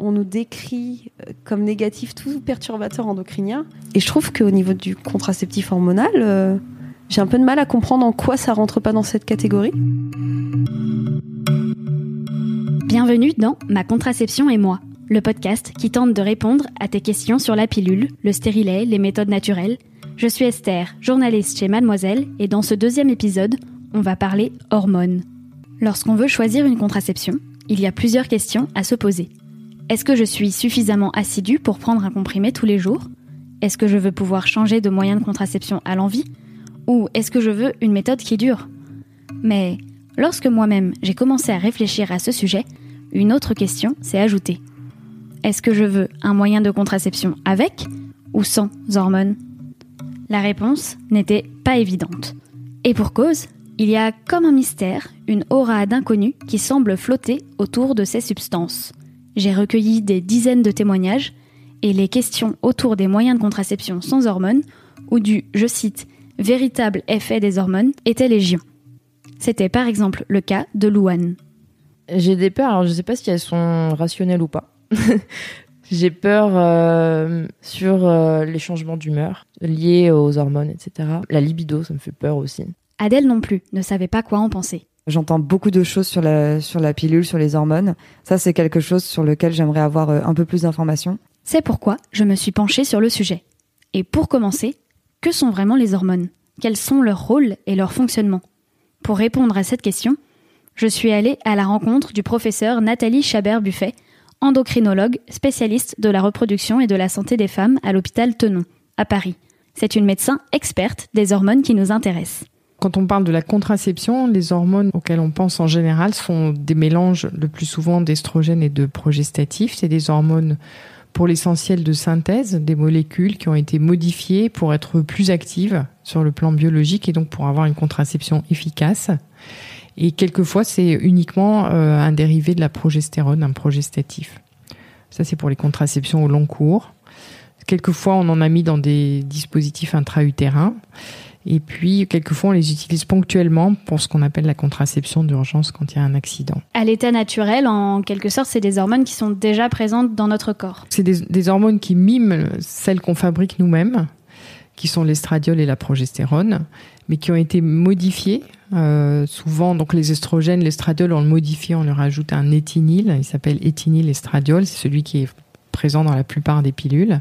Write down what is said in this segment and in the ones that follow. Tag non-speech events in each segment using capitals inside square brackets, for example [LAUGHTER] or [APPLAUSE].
On nous décrit euh, comme négatif tout perturbateur endocrinien. Et je trouve qu'au niveau du contraceptif hormonal, euh, j'ai un peu de mal à comprendre en quoi ça rentre pas dans cette catégorie. Bienvenue dans Ma contraception et moi, le podcast qui tente de répondre à tes questions sur la pilule, le stérilet, les méthodes naturelles. Je suis Esther, journaliste chez Mademoiselle, et dans ce deuxième épisode, on va parler hormones. Lorsqu'on veut choisir une contraception, il y a plusieurs questions à se poser. Est-ce que je suis suffisamment assidue pour prendre un comprimé tous les jours? Est-ce que je veux pouvoir changer de moyen de contraception à l'envie? Ou est-ce que je veux une méthode qui dure? Mais lorsque moi-même j'ai commencé à réfléchir à ce sujet, une autre question s'est ajoutée. Est-ce que je veux un moyen de contraception avec ou sans hormones? La réponse n'était pas évidente. Et pour cause, il y a comme un mystère, une aura d'inconnu qui semble flotter autour de ces substances. J'ai recueilli des dizaines de témoignages et les questions autour des moyens de contraception sans hormones ou du, je cite, véritable effet des hormones étaient légion. C'était par exemple le cas de Louane. J'ai des peurs, alors je sais pas si elles sont rationnelles ou pas. [LAUGHS] J'ai peur euh, sur euh, les changements d'humeur liés aux hormones, etc. La libido, ça me fait peur aussi. Adèle non plus ne savait pas quoi en penser. J'entends beaucoup de choses sur la, pilule, sur les hormones. Ça, c'est quelque chose sur lequel j'aimerais avoir euh, un peu plus d'informations. C'est pourquoi je me suis penchée sur le sujet. Et pour commencer, que sont vraiment les hormones? Quels sont leurs rôles et leur fonctionnement? Pour répondre à cette question, je suis allée à la rencontre du professeur Nathalie Chabert-Buffet, endocrinologue spécialiste de la reproduction et de la santé des femmes à l'hôpital Tenon, à Paris. C'est une médecin experte des hormones qui nous intéressent. Quand on parle de la contraception, les hormones auxquelles on pense en général sont des mélanges le plus souvent d'estrogènes et de progestatifs. C'est des hormones pour l'essentiel de synthèse, des molécules qui ont été modifiées pour être plus actives sur le plan biologique et donc pour avoir une contraception efficace. Et quelquefois, c'est uniquement euh, un dérivé de la progestérone, un progestatif. Ça, c'est pour les contraceptions au long cours. Quelquefois, on en a mis dans des dispositifs intra-utérins. Et puis, quelquefois, on les utilise ponctuellement pour ce qu'on appelle la contraception d'urgence quand il y a un accident. À l'état naturel, en quelque sorte, c'est des hormones qui sont déjà présentes dans notre corps. C'est des, des hormones qui miment celles qu'on fabrique nous-mêmes, qui sont l'estradiol et la progestérone, mais qui ont été modifiées. Euh, souvent, donc les estrogènes, l'estradiol, on le modifie, on leur ajoute un éthinyl. Il s'appelle éthinyl estradiol. C'est celui qui est présent dans la plupart des pilules.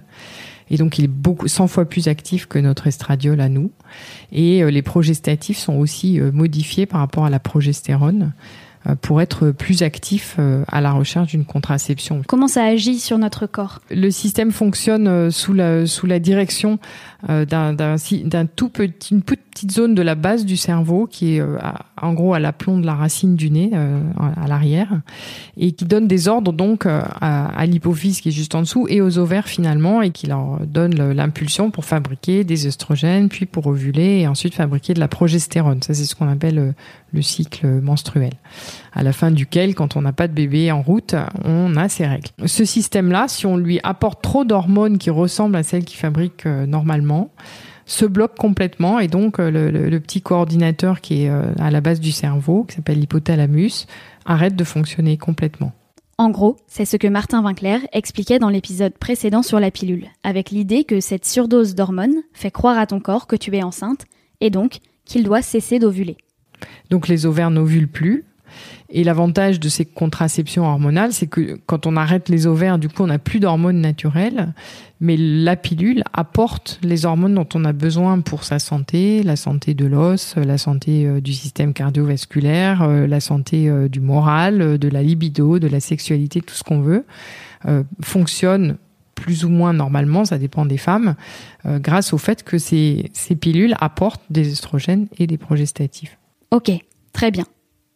Et donc, il est beaucoup, 100 fois plus actif que notre estradiol à nous. Et euh, les progestatifs sont aussi euh, modifiés par rapport à la progestérone pour être plus actif euh, à la recherche d'une contraception. Comment ça agit sur notre corps? Le système fonctionne euh, sous la, sous la direction euh, d'un d'un tout petit, une petite zone de la base du cerveau qui est euh, en gros à l'aplomb de la racine du nez, euh, à l'arrière, et qui donne des ordres donc euh, à, à l'hypophyse qui est juste en dessous et aux ovaires finalement, et qui leur donne l'impulsion pour fabriquer des oestrogènes, puis pour ovuler et ensuite fabriquer de la progestérone. Ça c'est ce qu'on appelle euh, le cycle menstruel à la fin duquel, quand on n'a pas de bébé en route, on a ses règles. Ce système-là, si on lui apporte trop d'hormones qui ressemblent à celles qu'il fabrique euh, normalement, se bloque complètement et donc euh, le, le- le petit coordinateur qui est euh, à la base du cerveau, qui s'appelle l'hypothalamus, arrête de fonctionner complètement. En gros, c'est ce que Martin Winkler expliquait dans l'épisode précédent sur la pilule, avec l'idée que cette surdose d'hormones fait croire à ton corps que tu es enceinte, et donc qu'il doit cesser d'ovuler. Donc les ovaires n'ovulent plus. Et l'avantage de ces contraceptions hormonales, c'est que quand on arrête les ovaires, du coup, on n'a plus d'hormones naturelles, mais la pilule apporte les hormones dont on a besoin pour sa santé, la santé de l'os, la santé euh, du système cardiovasculaire, euh, la santé euh, du moral, de la libido, de la sexualité, tout ce qu'on veut, fonctionne plus ou moins normalement, ça dépend des femmes, grâce au fait que ces, ces pilules apportent des estrogènes et des progestatifs. Ok, très bien.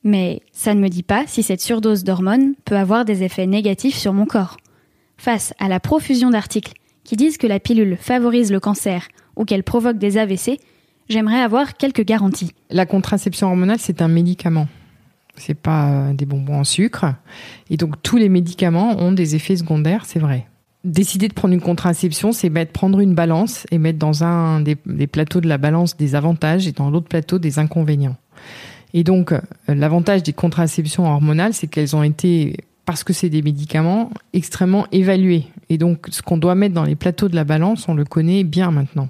Mais ça ne me dit pas si cette surdose d'hormones peut avoir des effets négatifs sur mon corps. Face à la profusion d'articles qui disent que la pilule favorise le cancer ou qu'elle provoque des AVC, j'aimerais avoir quelques garanties. La contraception hormonale, c'est un médicament. C'est pas euh, des bonbons en sucre. Et donc, tous les médicaments ont des effets secondaires, c'est vrai. Décider de prendre une contraception, c'est mettre, prendre une balance et mettre dans un des, des plateaux de la balance des avantages et dans l'autre plateau des inconvénients. Et donc, euh, l'avantage des contraceptions hormonales, c'est qu'elles ont été, parce que c'est des médicaments, extrêmement évalués. Et donc, ce qu'on doit mettre dans les plateaux de la balance, on le connaît bien maintenant.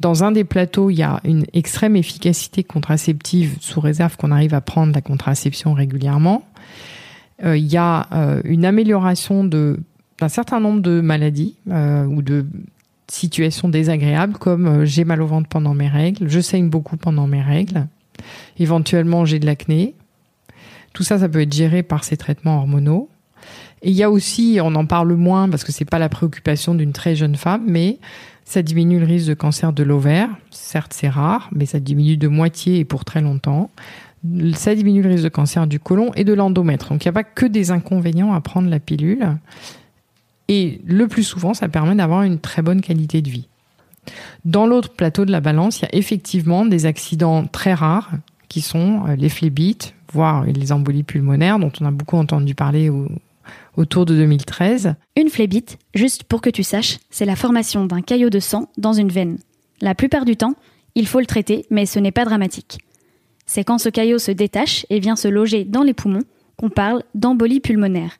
Dans un des plateaux, il y a une extrême efficacité contraceptive sous réserve qu'on arrive à prendre la contraception régulièrement. Euh, il y a euh, une amélioration d'un certain nombre de maladies ou de situations désagréables comme j'ai mal au ventre pendant mes règles, je saigne beaucoup pendant mes règles, éventuellement j'ai de l'acné. Tout ça, ça peut être géré par ces traitements hormonaux. Et il y a aussi, on en parle moins parce que c'est pas la préoccupation d'une très jeune femme, mais ça diminue le risque de cancer de l'ovaire. Certes, c'est rare, mais ça diminue de moitié et pour très longtemps. Ça diminue le risque de cancer du côlon et de l'endomètre. Donc il n'y a pas que des inconvénients à prendre la pilule. Et le plus souvent, ça permet d'avoir une très bonne qualité de vie. Dans l'autre plateau de la balance, il y a effectivement des accidents très rares qui sont euh, les phlébites, voire les embolies pulmonaires dont on a beaucoup entendu parler au- autour de 2013. Une phlébite, juste pour que tu saches, c'est la formation d'un caillot de sang dans une veine. La plupart du temps, il faut le traiter, mais ce n'est pas dramatique. C'est quand ce caillot se détache et vient se loger dans les poumons qu'on parle d'embolie pulmonaire.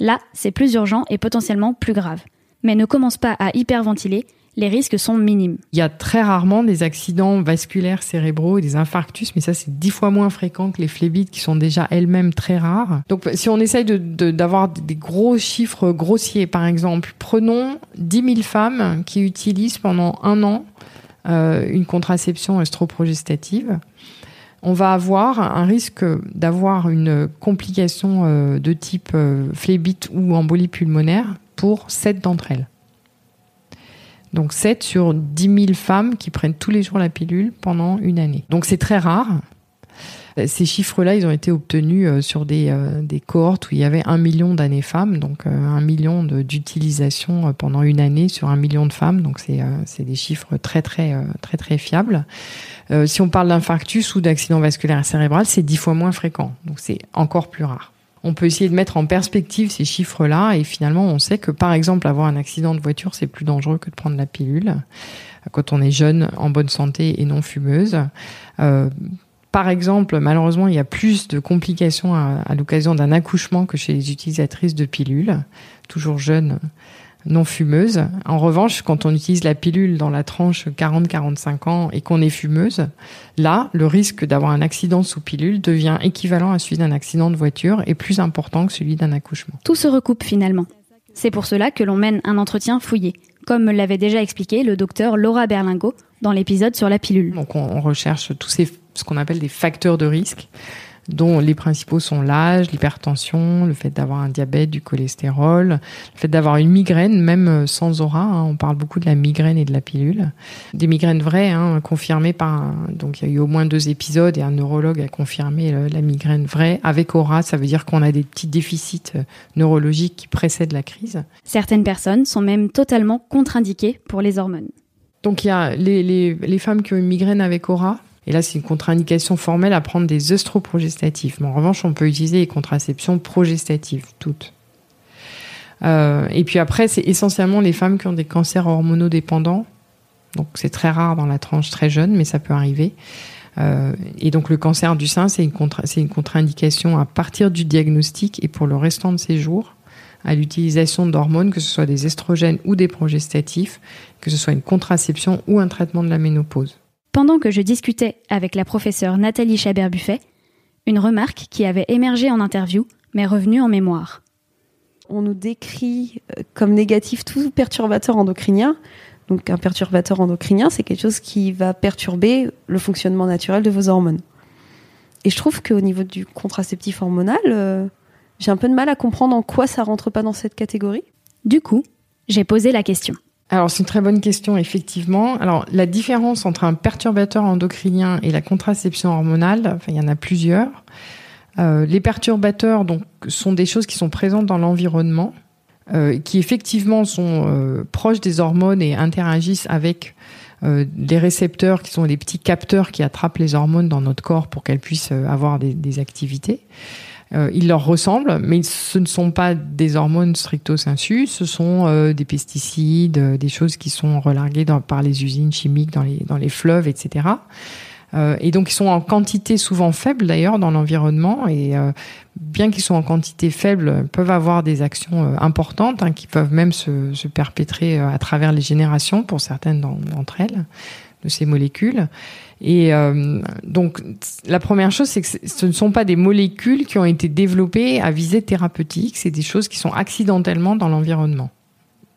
Là, c'est plus urgent et potentiellement plus grave. Mais ne commence pas à hyperventiler, les risques sont minimes. Il y a très rarement des accidents vasculaires cérébraux et des infarctus, mais ça c'est dix fois moins fréquent que les phlébites qui sont déjà elles-mêmes très rares. Donc si on essaye d'avoir des gros chiffres grossiers, par exemple, prenons 10 000 femmes qui utilisent pendant un an euh, une contraception œstroprogestative. On va avoir un risque d'avoir une complication euh, de type euh, phlébite ou embolie pulmonaire pour 7 d'entre elles. Donc 7 sur 10 000 femmes qui prennent tous les jours la pilule pendant une année. Donc c'est très rare. Euh, Ces chiffres-là, ils ont été obtenus euh, sur des, euh, des cohortes où il y avait un million d'années femmes, donc un million de- d'utilisation euh, pendant une année sur un million de femmes. Donc c'est des chiffres très très très très fiables. Si on parle d'infarctus ou d'accident vasculaire cérébral, c'est dix fois moins fréquent. Donc c'est encore plus rare. On peut essayer de mettre en perspective ces chiffres-là et finalement on sait que par exemple avoir un accident de voiture c'est plus dangereux que de prendre la pilule quand on est jeune, en bonne santé et non fumeuse. Euh, par exemple, malheureusement, il y a plus de complications à, à l'occasion d'un accouchement que chez les utilisatrices de pilules, toujours jeunes, non fumeuses. En revanche, quand on utilise la pilule dans la tranche 40-45 ans et qu'on est fumeuse, là, le risque d'avoir un accident sous pilule devient équivalent à celui d'un accident de voiture et plus important que celui d'un accouchement. Tout se recoupe finalement. C'est pour cela que l'on mène un entretien fouillé, comme me l'avait déjà expliqué le docteur Laura Berlingo dans l'épisode sur la pilule. Donc on, on recherche tous ces ce qu'on appelle des facteurs de risque, dont les principaux sont l'âge, l'hypertension, le fait d'avoir un diabète, du cholestérol, le fait d'avoir une migraine, même euh, sans aura. hein. on parle beaucoup de la migraine et de la pilule. Des migraines vraies, hein, confirmées par. un- donc il y a eu au moins deux épisodes et un neurologue a confirmé euh, la migraine vraie avec aura. Ça veut dire qu'on a des petits déficits euh, neurologiques qui précèdent la crise. Certaines personnes sont même totalement contre-indiquées pour les hormones. Donc il y a les, les, les femmes qui ont une migraine avec aura. Et là, c'est une contre-indication formelle à prendre des œstroprogestatifs. Mais en revanche, on peut utiliser les contraceptions progestatives, toutes. Euh, et puis après, c'est essentiellement les femmes qui ont des cancers hormonodépendants. Donc c'est très rare dans la tranche très jeune, mais ça peut arriver. Euh, et donc le cancer du sein, c'est une, contre-indication à partir du diagnostic et pour le restant de ses jours à l'utilisation d'hormones, que ce soit des estrogènes ou des progestatifs, que ce soit une contraception ou un traitement de la ménopause. Pendant que je discutais avec la professeure Nathalie Chabert-Buffet, une remarque qui avait émergé en interview m'est revenue en mémoire. On nous décrit euh, comme négatif tout perturbateur endocrinien. Donc un perturbateur endocrinien, c'est quelque chose qui va perturber le fonctionnement naturel de vos hormones. Et je trouve qu'au niveau du contraceptif hormonal, euh, j'ai un peu de mal à comprendre en quoi ça rentre pas dans cette catégorie. Du coup, j'ai posé la question. Alors c'est une très bonne question, effectivement. Alors la différence entre un perturbateur endocrinien et la contraception hormonale, enfin il y en a plusieurs. Euh, les perturbateurs donc, sont des choses qui sont présentes dans l'environnement, euh, qui effectivement sont euh, proches des hormones et interagissent avec les récepteurs qui sont les petits capteurs qui attrapent les hormones dans notre corps pour qu'elles puissent avoir des, des activités. Euh, ils leur ressemblent, mais ce ne sont pas des hormones stricto sensu, ce sont euh, des pesticides, euh, des choses qui sont relarguées par les usines chimiques dans les, fleuves, etc. Euh, et donc ils sont en quantité souvent faible d'ailleurs dans l'environnement et bien qu'ils soient en quantité faible, peuvent avoir des actions importantes hein, qui peuvent même se, perpétrer à travers les générations pour certaines d'en- d'entre elles de ces molécules. Et euh, donc la première chose, c'est que ce ne sont pas des molécules qui ont été développées à visée thérapeutique, c'est des choses qui sont accidentellement dans l'environnement,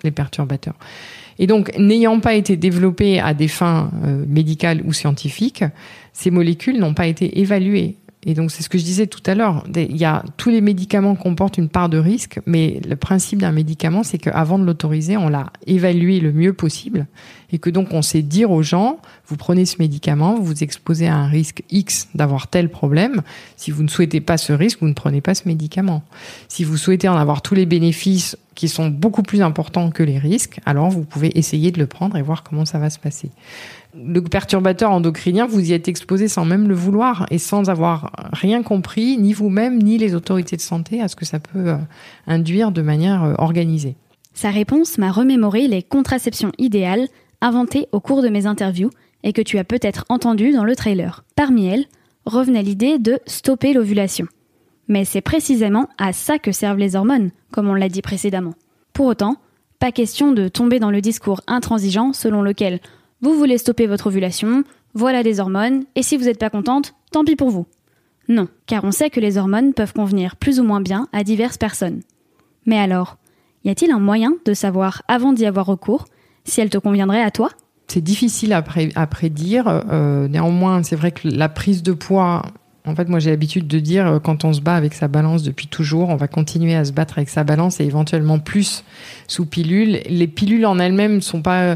les perturbateurs. Et donc, n'ayant pas été développées à des fins euh, médicales ou scientifiques, ces molécules n'ont pas été évaluées. Et donc, c'est ce que je disais tout à l'heure. Il y a tous les médicaments comportent une part de risque, mais le principe d'un médicament, c'est qu'avant de l'autoriser, on l'a évalué le mieux possible, et que donc on sait dire aux gens vous prenez ce médicament, vous vous exposez à un risque X d'avoir tel problème. Si vous ne souhaitez pas ce risque, vous ne prenez pas ce médicament. Si vous souhaitez en avoir tous les bénéfices qui sont beaucoup plus importants que les risques, alors vous pouvez essayer de le prendre et voir comment ça va se passer. Le perturbateur endocrinien, vous y êtes exposé sans même le vouloir et sans avoir rien compris, ni vous-même, ni les autorités de santé, à ce que ça peut euh, induire de manière euh, organisée. Sa réponse m'a remémoré les contraceptions idéales inventées au cours de mes interviews et que tu as peut-être entendues dans le trailer. Parmi elles, revenait l'idée de stopper l'ovulation. Mais c'est précisément à ça que servent les hormones, comme on l'a dit précédemment. Pour autant, pas question de tomber dans le discours intransigeant selon lequel vous voulez stopper votre ovulation, voilà des hormones, et si vous n'êtes pas contente, tant pis pour vous. Non, car on sait que les hormones peuvent convenir plus ou moins bien à diverses personnes. Mais alors, y a-t-il un moyen de savoir avant d'y avoir recours si elle te conviendrait à toi? C'est difficile à prédire. Euh, néanmoins, c'est vrai que la prise de poids, en fait, moi j'ai l'habitude de dire, euh, quand on se bat avec sa balance depuis toujours, on va continuer à se battre avec sa balance et éventuellement plus sous pilule. Les pilules en elles-mêmes ne sont pas euh,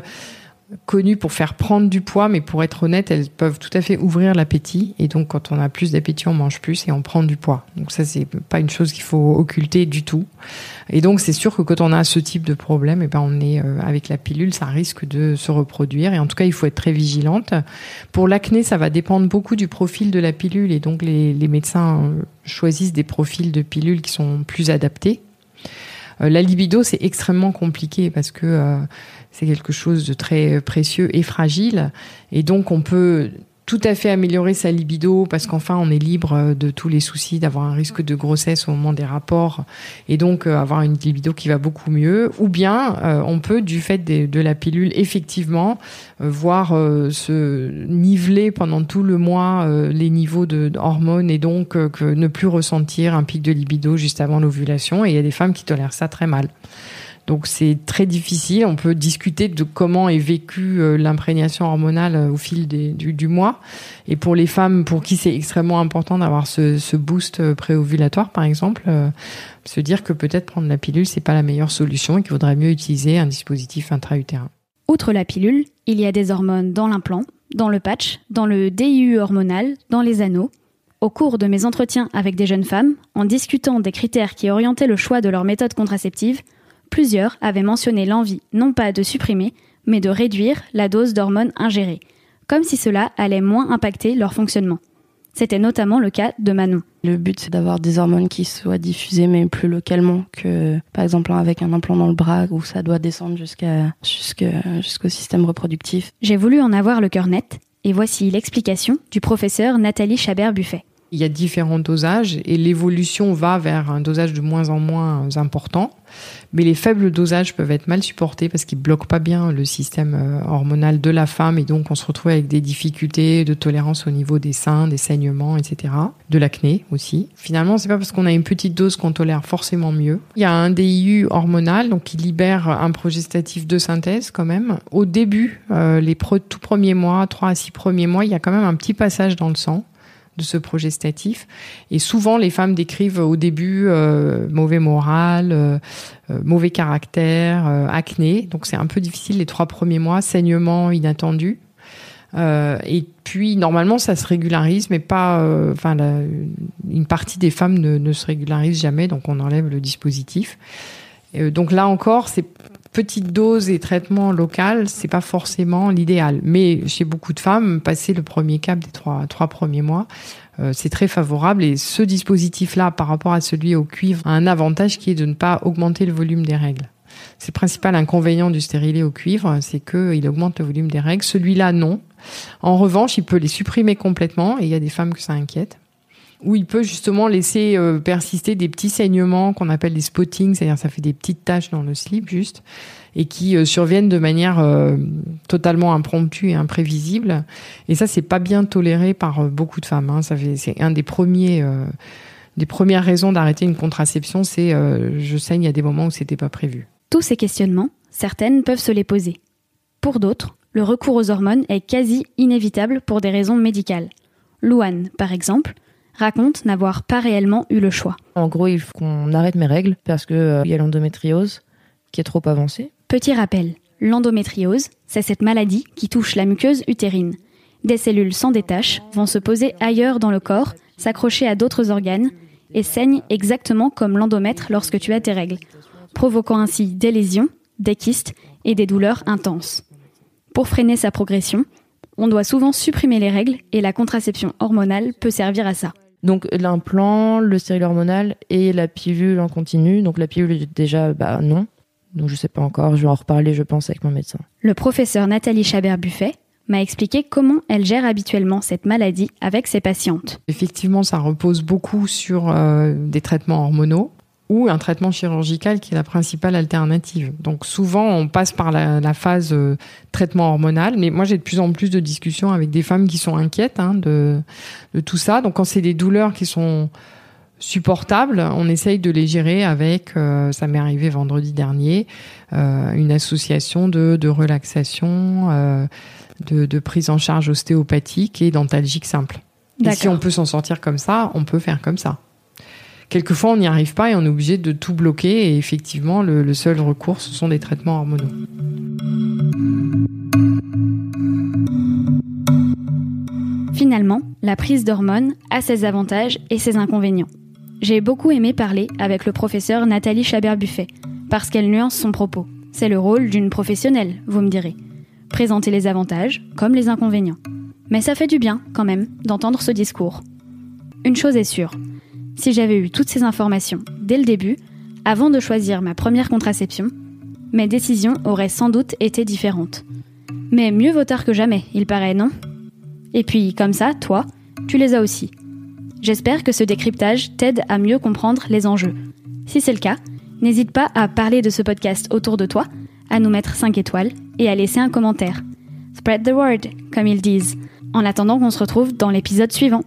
connues pour faire prendre du poids, mais pour être honnête, elles peuvent tout à fait ouvrir l'appétit. Et donc, quand on a plus d'appétit, on mange plus et on prend du poids. Donc ça, c'est pas une chose qu'il faut occulter du tout. Et donc, c'est sûr que quand on a ce type de problème, eh ben, on est euh, avec la pilule, ça risque de se reproduire. Et en tout cas, il faut être très vigilante. Pour l'acné, ça va dépendre beaucoup du profil de la pilule. Et donc, les, les médecins euh, choisissent des profils de pilules qui sont plus adaptés. Euh, la libido, c'est extrêmement compliqué parce que euh, c'est quelque chose de très précieux et fragile. Et donc, on peut tout à fait améliorer sa libido parce qu'enfin on est libre euh, de tous les soucis d'avoir un risque de grossesse au moment des rapports et donc euh, avoir une libido qui va beaucoup mieux ou bien euh, on peut du fait de, la pilule effectivement euh, voir euh, se niveler pendant tout le mois euh, les niveaux de, hormones et donc euh, ne plus ressentir un pic de libido juste avant l'ovulation et il y a des femmes qui tolèrent ça très mal. Donc c'est très difficile. On peut discuter de comment est vécue euh, l'imprégnation hormonale euh, au fil du, mois. Et pour les femmes pour qui c'est extrêmement important d'avoir ce, ce boost euh, préovulatoire, par exemple, se dire que peut-être prendre la pilule c'est pas la meilleure solution et qu'il vaudrait mieux utiliser un dispositif intra-utérin. Outre la pilule, il y a des hormones dans l'implant, dans le patch, dans le DIU hormonal, dans les anneaux. Au cours de mes entretiens avec des jeunes femmes, en discutant des critères qui orientaient le choix de leur méthode contraceptive, plusieurs avaient mentionné l'envie non pas de supprimer, mais de réduire la dose d'hormones ingérées, comme si cela allait moins impacter leur fonctionnement. C'était notamment le cas de Manon. Le but, c'est d'avoir des hormones qui soient diffusées, mais plus localement que, par exemple, avec un implant dans le bras où ça doit descendre jusqu'à, jusqu'au système reproductif. J'ai voulu en avoir le cœur net, et voici l'explication du professeur Nathalie Chabert-Buffet. Il y a différents dosages et l'évolution va vers un dosage de moins en moins important. Mais les faibles dosages peuvent être mal supportés parce qu'ils bloquent pas bien le système euh, hormonal de la femme et donc on se retrouve avec des difficultés de tolérance au niveau des seins, des saignements, etc. De l'acné aussi. Finalement, c'est pas parce qu'on a une petite dose qu'on tolère forcément mieux. Il y a un DIU hormonal donc qui libère un progestatif de synthèse quand même. Au début, euh, les tout premiers mois, 3 à 6 premiers mois, il y a quand même un petit passage dans le sang de ce progestatif. Et souvent, les femmes décrivent au début euh, mauvais moral, euh, euh, mauvais caractère, acné. Donc c'est un peu difficile les trois premiers mois, saignement inattendu. Et puis normalement ça se régularise, mais pas. Enfin, une partie des femmes ne, ne se régularise jamais, donc on enlève le dispositif. Donc là encore, c'est petite dose et traitement local, c'est pas forcément l'idéal. Mais chez beaucoup de femmes, passer le premier cap des trois, trois premiers mois, euh, c'est très favorable. Et ce dispositif-là, par rapport à celui au cuivre, a un avantage qui est de ne pas augmenter le volume des règles. C'est le principal inconvénient du stérilet au cuivre, c'est qu'il augmente le volume des règles. Celui-là, non. En revanche, il peut les supprimer complètement, et il y a des femmes que ça inquiète. Ou il peut justement laisser euh, persister des petits saignements qu'on appelle des spottings, c'est-à-dire ça fait des petites taches dans le slip juste, et qui euh, surviennent de manière euh, totalement impromptue et imprévisible. Et ça, c'est pas bien toléré par beaucoup de femmes. hein. Ça fait, c'est un des premiers, des premières raisons d'arrêter une contraception, c'est je saigne à des moments où c'était pas prévu. Tous ces questionnements, certaines peuvent se les poser. Pour d'autres, le recours aux hormones est quasi inévitable pour des raisons médicales. Louane, par exemple, raconte n'avoir pas réellement eu le choix. En gros, il faut qu'on arrête mes règles parce que euh, y a l'endométriose qui est trop avancée. Petit rappel, l'endométriose, c'est cette maladie qui touche la muqueuse utérine. Des cellules sans détache vont se poser ailleurs dans le corps, s'accrocher à d'autres organes et saignent exactement comme l'endomètre lorsque tu as tes règles, provoquant ainsi des lésions, des kystes et des douleurs intenses. Pour freiner sa progression, on doit souvent supprimer les règles et la contraception hormonale peut servir à ça. Donc l'implant, le stérilet hormonal et la pilule en continu. Donc la pilule déjà, bah non. Donc je sais pas encore. Je vais en reparler, je pense, avec mon médecin. Le professeur Nathalie Chabert-Buffet m'a expliqué comment elle gère habituellement cette maladie avec ses patientes. Effectivement, ça repose beaucoup sur euh, des traitements hormonaux ou un traitement chirurgical qui est la principale alternative. Donc souvent, on passe par la, la phase euh, traitement hormonal, mais moi j'ai de plus en plus de discussions avec des femmes qui sont inquiètes hein, de, de tout ça. Donc quand c'est des douleurs qui sont supportables, on essaye de les gérer avec, euh, ça m'est arrivé vendredi dernier, euh, une association de, de relaxation, euh, de, de prise en charge ostéopathique et dentalgique simple. Et si on peut s'en sortir comme ça, on peut faire comme ça. Quelquefois, on n'y arrive pas et on est obligé de tout bloquer. Et effectivement, le, seul recours, ce sont des traitements hormonaux. Finalement, la prise d'hormones a ses avantages et ses inconvénients. J'ai beaucoup aimé parler avec le professeur Nathalie Chabert-Buffet, parce qu'elle nuance son propos. C'est le rôle d'une professionnelle, vous me direz. Présenter les avantages comme les inconvénients. Mais ça fait du bien, quand même, d'entendre ce discours. Une chose est sûre, si j'avais eu toutes ces informations dès le début, avant de choisir ma première contraception, mes décisions auraient sans doute été différentes. Mais mieux vaut tard que jamais, il paraît, non? Et puis, comme ça, toi, tu les as aussi. J'espère que ce décryptage t'aide à mieux comprendre les enjeux. Si c'est le cas, n'hésite pas à parler de ce podcast autour de toi, à nous mettre 5 étoiles et à laisser un commentaire. Spread the word, comme ils disent. En attendant qu'on se retrouve dans l'épisode suivant.